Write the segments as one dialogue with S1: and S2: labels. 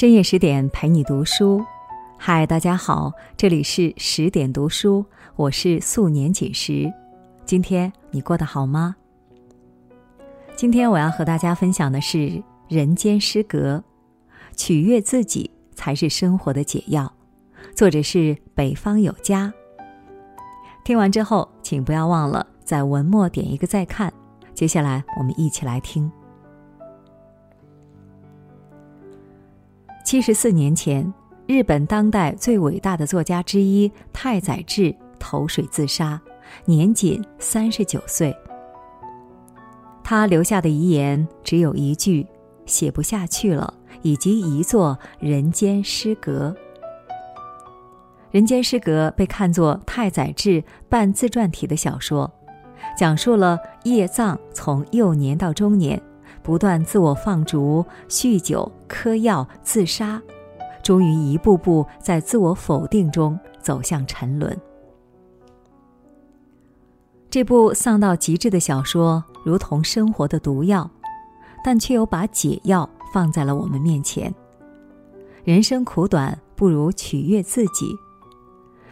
S1: 深夜十点陪你读书，嗨，大家好，这里是十点读书，我是素年锦时。今天你过得好吗？今天我要和大家分享的是人间失格，取悦自己才是生活的解药。作者是北方有家。听完之后，请不要忘了在文末点一个再看。接下来我们一起来听。七十四年前，日本当代最伟大的作家之一太宰治投水自杀，年仅三十九岁。他留下的遗言只有一句：“写不下去了”，以及一座人间失格。人间失格被看作太宰治半自传体的小说，讲述了叶藏从幼年到中年。不断自我放逐、酗酒、嗑药、自杀，终于一步步在自我否定中走向沉沦。这部丧到极致的小说，如同生活的毒药，但却又把解药放在了我们面前。人生苦短，不如取悦自己。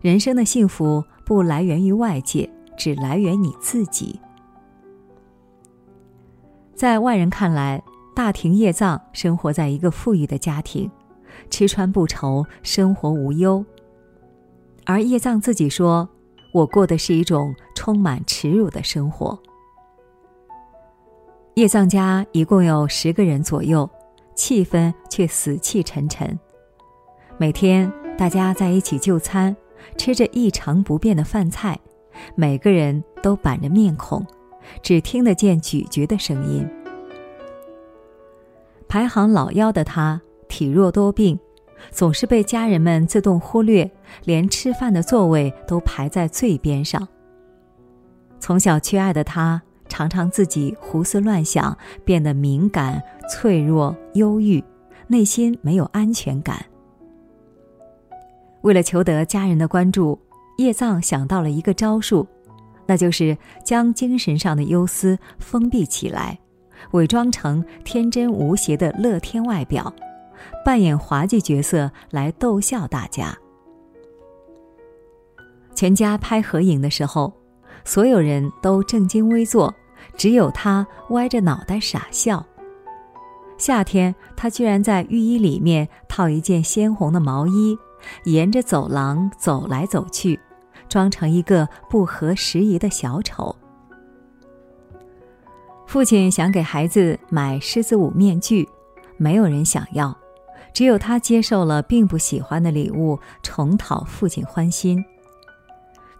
S1: 人生的幸福不来源于外界，只来源你自己。在外人看来，大庭叶藏生活在一个富裕的家庭，吃穿不愁，生活无忧。而叶藏自己说：“我过的是一种充满耻辱的生活。”叶藏家一共有十个人左右，气氛却死气沉沉。每天大家在一起就餐，吃着一成不变的饭菜，每个人都板着面孔。只听得见咀嚼的声音。排行老幺的他体弱多病，总是被家人们自动忽略，连吃饭的座位都排在最边上。从小缺爱的他，常常自己胡思乱想，变得敏感、脆弱、忧郁，内心没有安全感。为了求得家人的关注，叶藏想到了一个招数。那就是将精神上的忧思封闭起来，伪装成天真无邪的乐天外表，扮演滑稽角色来逗笑大家。全家拍合影的时候，所有人都正襟危坐，只有他歪着脑袋傻笑。夏天，他居然在浴衣里面套一件鲜红的毛衣，沿着走廊走来走去。装成一个不合时宜的小丑。父亲想给孩子买狮子舞面具，没有人想要，只有他接受了并不喜欢的礼物，重讨父亲欢心。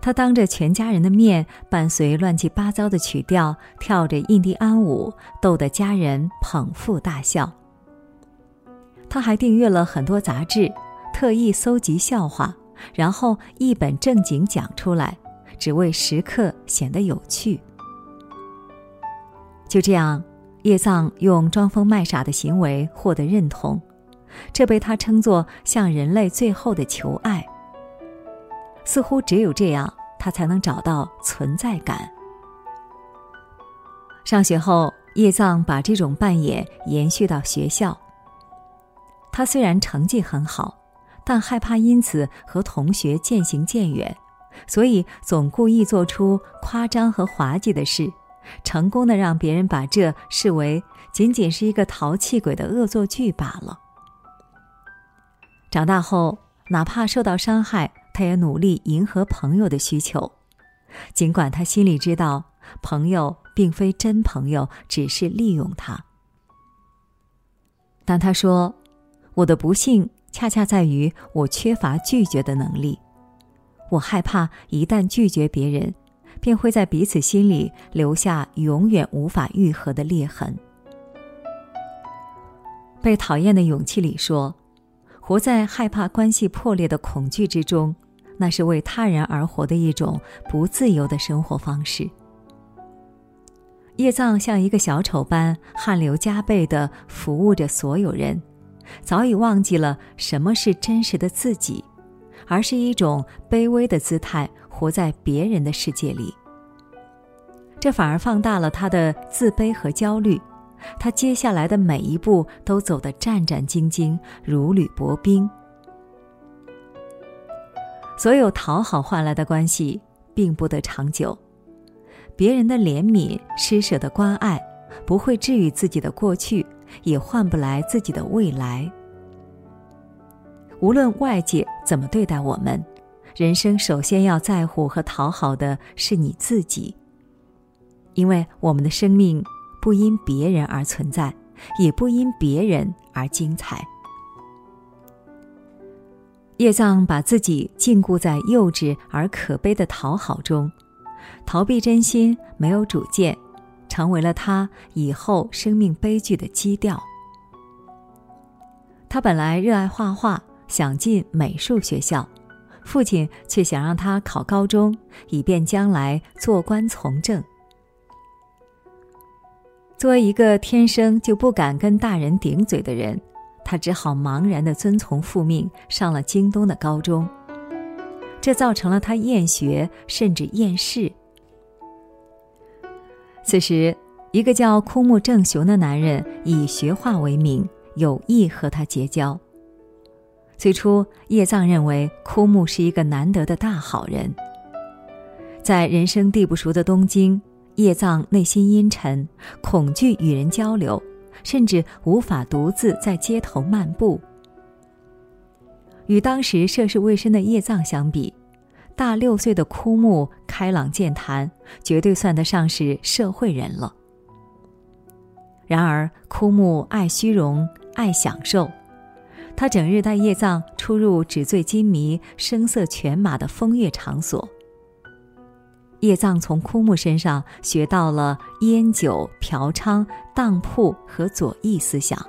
S1: 他当着全家人的面，伴随乱七八糟的曲调，跳着印第安舞，逗得家人捧腹大笑。他还订阅了很多杂志，特意搜集笑话。然后一本正经讲出来，只为时刻显得有趣。就这样，叶藏用装疯卖傻的行为获得认同，这被他称作向人类最后的求爱。似乎只有这样，他才能找到存在感。上学后，叶藏把这种扮演延续到学校。他虽然成绩很好。但害怕因此和同学渐行渐远，所以总故意做出夸张和滑稽的事，成功的让别人把这视为仅仅是一个淘气鬼的恶作剧罢了。长大后，哪怕受到伤害，他也努力迎合朋友的需求，尽管他心里知道朋友并非真朋友，只是利用他。但他说：“我的不幸。”恰恰在于我缺乏拒绝的能力，我害怕一旦拒绝别人，便会在彼此心里留下永远无法愈合的裂痕。被讨厌的勇气里说，活在害怕关系破裂的恐惧之中，那是为他人而活的一种不自由的生活方式。叶藏像一个小丑般汗流浃背地服务着所有人。早已忘记了什么是真实的自己，而是一种卑微的姿态，活在别人的世界里。这反而放大了他的自卑和焦虑，他接下来的每一步都走得战战兢兢，如履薄冰。所有讨好换来的关系，并不得长久。别人的怜悯、施舍的关爱，不会治愈自己的过去，也换不来自己的未来。无论外界怎么对待我们，人生首先要在乎和讨好的是你自己。因为我们的生命不因别人而存在，也不因别人而精彩。叶藏把自己禁锢在幼稚而可悲的讨好中，逃避真心，没有主见，成为了他以后生命悲剧的基调。他本来热爱画画，想进美术学校，父亲却想让他考高中，以便将来做官从政。作为一个天生就不敢跟大人顶嘴的人，他只好茫然的遵从父命，上了京东的高中。这造成了他厌学，甚至厌世。此时，一个叫枯木正雄的男人以学画为名，有意和他结交。最初，叶藏认为枯木是一个难得的大好人。在人生地不熟的东京。叶藏内心阴沉，恐惧与人交流，甚至无法独自在街头漫步。与当时涉世未深的叶藏相比，大六岁的枯木开朗健谈，绝对算得上是社会人了。然而，枯木爱虚荣，爱享受，他整日带叶藏出入纸醉金迷、声色犬马的风月场所。叶藏从枯木身上学到了烟酒嫖娼、当铺和左翼思想。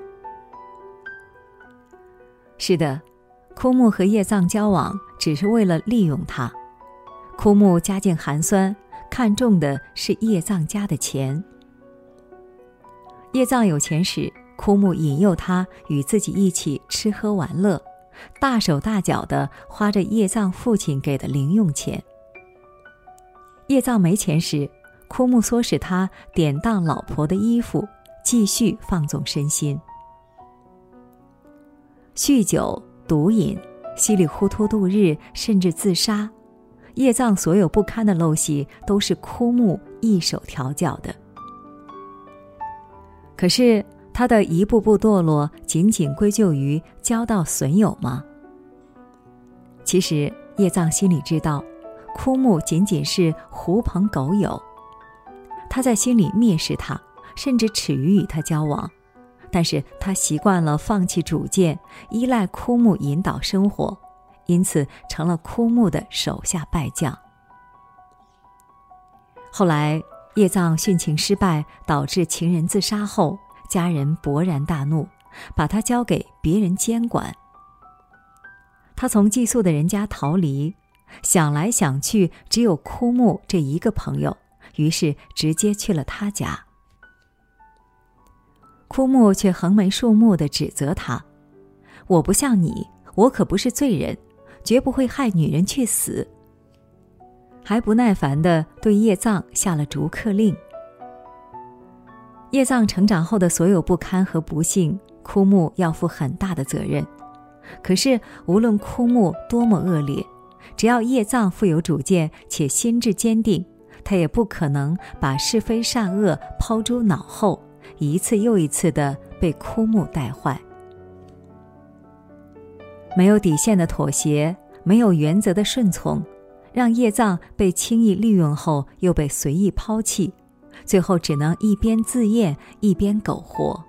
S1: 是的，枯木和叶藏交往只是为了利用他。枯木家境寒酸，看重的是叶藏家的钱。叶藏有钱时，枯木引诱他与自己一起吃喝玩乐，大手大脚的花着叶藏父亲给的零用钱。叶藏没钱时，枯木唆使他典当老婆的衣服，继续放纵身心。酗酒、毒瘾，稀里糊涂度日，甚至自杀。叶藏所有不堪的陋习，都是枯木一手调教的。可是他的一步步堕落，仅仅归咎于交到损友吗？其实叶藏心里知道。枯木仅仅是狐朋狗友，他在心里蔑视他，甚至耻于与他交往。但是他习惯了放弃主见，依赖枯木引导生活，因此成了枯木的手下败将。后来叶藏殉情失败，导致情人自杀后，家人勃然大怒，把他交给别人监管。他从寄宿的人家逃离。想来想去，只有枯木这一个朋友，于是直接去了他家。枯木却横眉竖目的指责他：“我不像你，我可不是罪人，绝不会害女人去死。”还不耐烦的对叶藏下了逐客令。叶藏成长后的所有不堪和不幸，枯木要负很大的责任。可是无论枯木多么恶劣，只要叶藏富有主见且心智坚定，他也不可能把是非善恶抛诸脑后，一次又一次的被枯木带坏。没有底线的妥协，没有原则的顺从，让叶藏被轻易利用后又被随意抛弃，最后只能一边自厌一边苟活。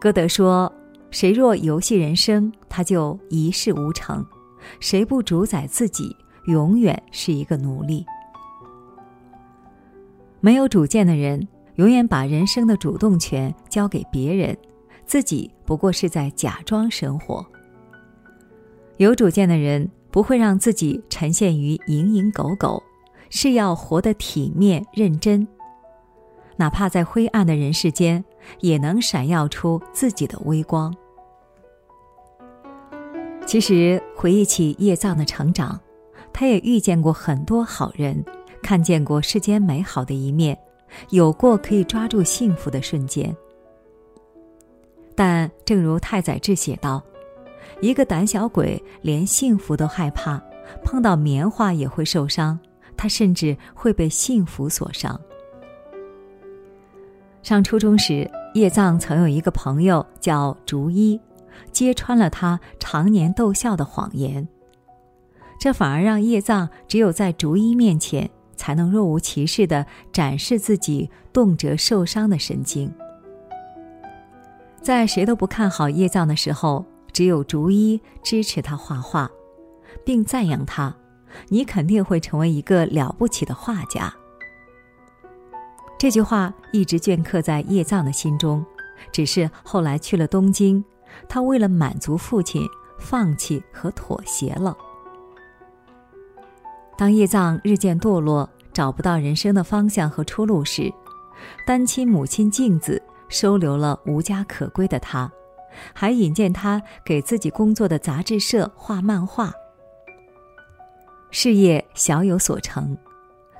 S1: 歌德说。谁若游戏人生，他就一事无成；谁不主宰自己，永远是一个奴隶。没有主见的人，永远把人生的主动权交给别人，自己不过是在假装生活。有主见的人，不会让自己沉陷于蝇营狗苟，是要活得体面认真，哪怕在灰暗的人世间，也能闪耀出自己的微光。其实回忆起叶藏的成长，他也遇见过很多好人，看见过世间美好的一面，有过可以抓住幸福的瞬间。但正如太宰治写道：“一个胆小鬼连幸福都害怕，碰到棉花也会受伤，他甚至会被幸福所伤。”上初中时，叶藏曾有一个朋友叫竹一，揭穿了他常年逗笑的谎言。这反而让叶藏只有在竹一面前，才能若无其事的展示自己动辄受伤的神经。在谁都不看好叶藏的时候，只有竹一支持他画画，并赞扬他：“你肯定会成为一个了不起的画家。”这句话一直镌刻在叶藏的心中，只是后来去了东京，他为了满足父亲，放弃和妥协了。当叶藏日渐堕落，找不到人生的方向和出路时，单亲母亲镜子收留了无家可归的他，还引荐他给自己工作的杂志社画漫画，事业小有所成。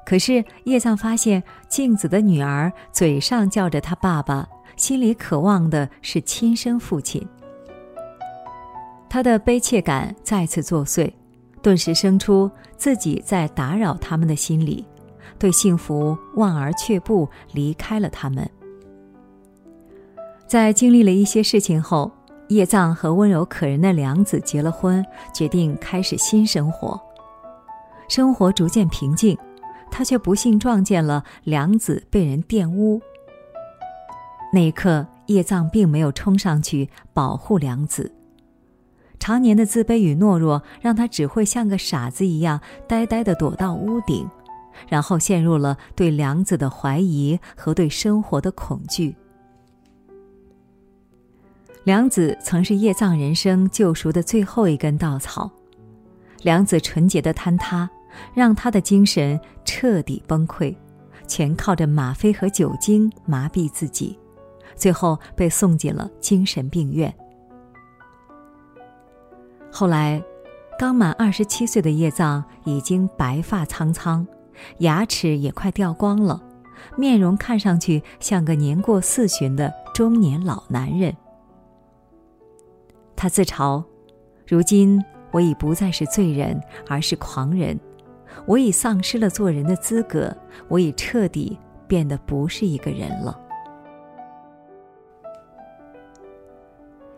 S1: 可是叶藏发现，镜子的女儿嘴上叫着他爸爸，心里渴望的是亲生父亲。他的悲切感再次作祟，顿时生出自己在打扰他们的心理，对幸福望而却步，离开了他们。在经历了一些事情后，叶藏和温柔可人的良子结了婚，决定开始新生活。生活逐渐平静。他却不幸撞见了良子被人玷污。那一刻，叶藏并没有冲上去保护良子。常年的自卑与懦弱，让他只会像个傻子一样呆呆地躲到屋顶，然后陷入了对良子的怀疑和对生活的恐惧。良子曾是叶藏人生救赎的最后一根稻草，良子纯洁的坍塌。让他的精神彻底崩溃，全靠着吗啡和酒精麻痹自己，最后被送进了精神病院。后来，刚满二十七岁的叶藏已经白发苍苍，牙齿也快掉光了，面容看上去像个年过四旬的中年老男人。他自嘲：“如今我已不再是罪人，而是狂人。”我已丧失了做人的资格，我已彻底变得不是一个人了。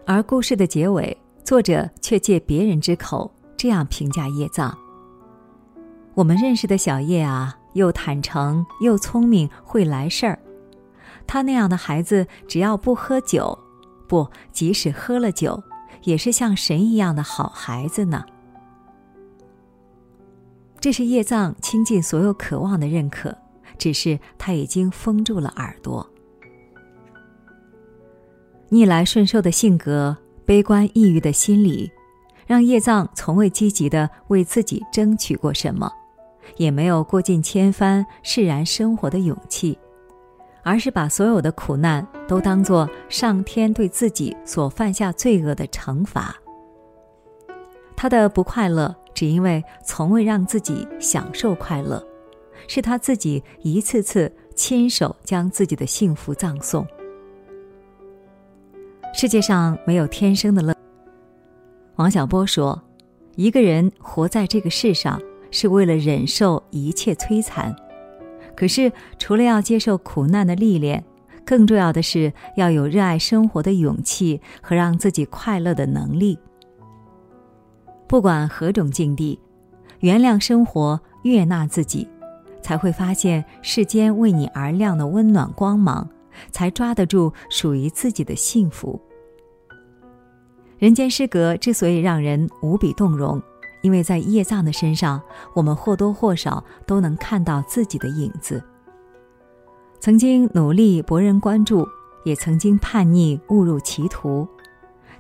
S1: 而故事的结尾，作者却借别人之口这样评价叶藏：我们认识的小叶啊，又坦诚又聪明，会来事儿。他那样的孩子，只要不喝酒，不，即使喝了酒，也是像神一样的好孩子呢。这是叶藏倾尽所有渴望的认可，只是他已经封住了耳朵。逆来顺受的性格、悲观抑郁的心理，让叶藏从未积极的为自己争取过什么，也没有过尽千帆释然生活的勇气，而是把所有的苦难都当作上天对自己所犯下罪恶的惩罚。他的不快乐。只因为从未让自己享受快乐，是他自己一次次亲手将自己的幸福葬送。世界上没有天生的乐。王小波说：“一个人活在这个世上，是为了忍受一切摧残。可是，除了要接受苦难的历练，更重要的是要有热爱生活的勇气和让自己快乐的能力。”不管何种境地，原谅生活，悦纳自己，才会发现世间为你而亮的温暖光芒，才抓得住属于自己的幸福。人间失格之所以让人无比动容，因为在叶藏的身上，我们或多或少都能看到自己的影子。曾经努力博人关注，也曾经叛逆误入歧途，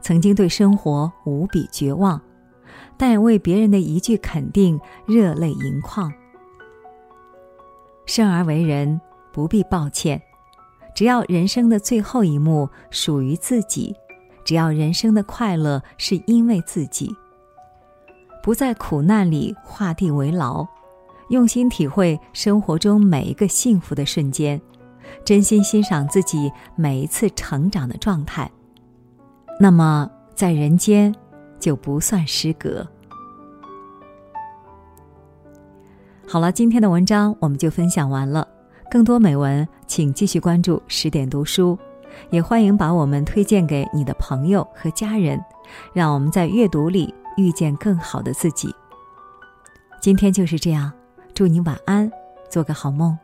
S1: 曾经对生活无比绝望。但也为别人的一句肯定热泪盈眶。生而为人，不必抱歉，只要人生的最后一幕属于自己，只要人生的快乐是因为自己，不在苦难里画地为牢，用心体会生活中每一个幸福的瞬间，真心欣赏自己每一次成长的状态，那么在人间就不算失格。好了，今天的文章我们就分享完了。更多美文，请继续关注十点读书，也欢迎把我们推荐给你的朋友和家人，让我们在阅读里遇见更好的自己。今天就是这样，祝你晚安，做个好梦。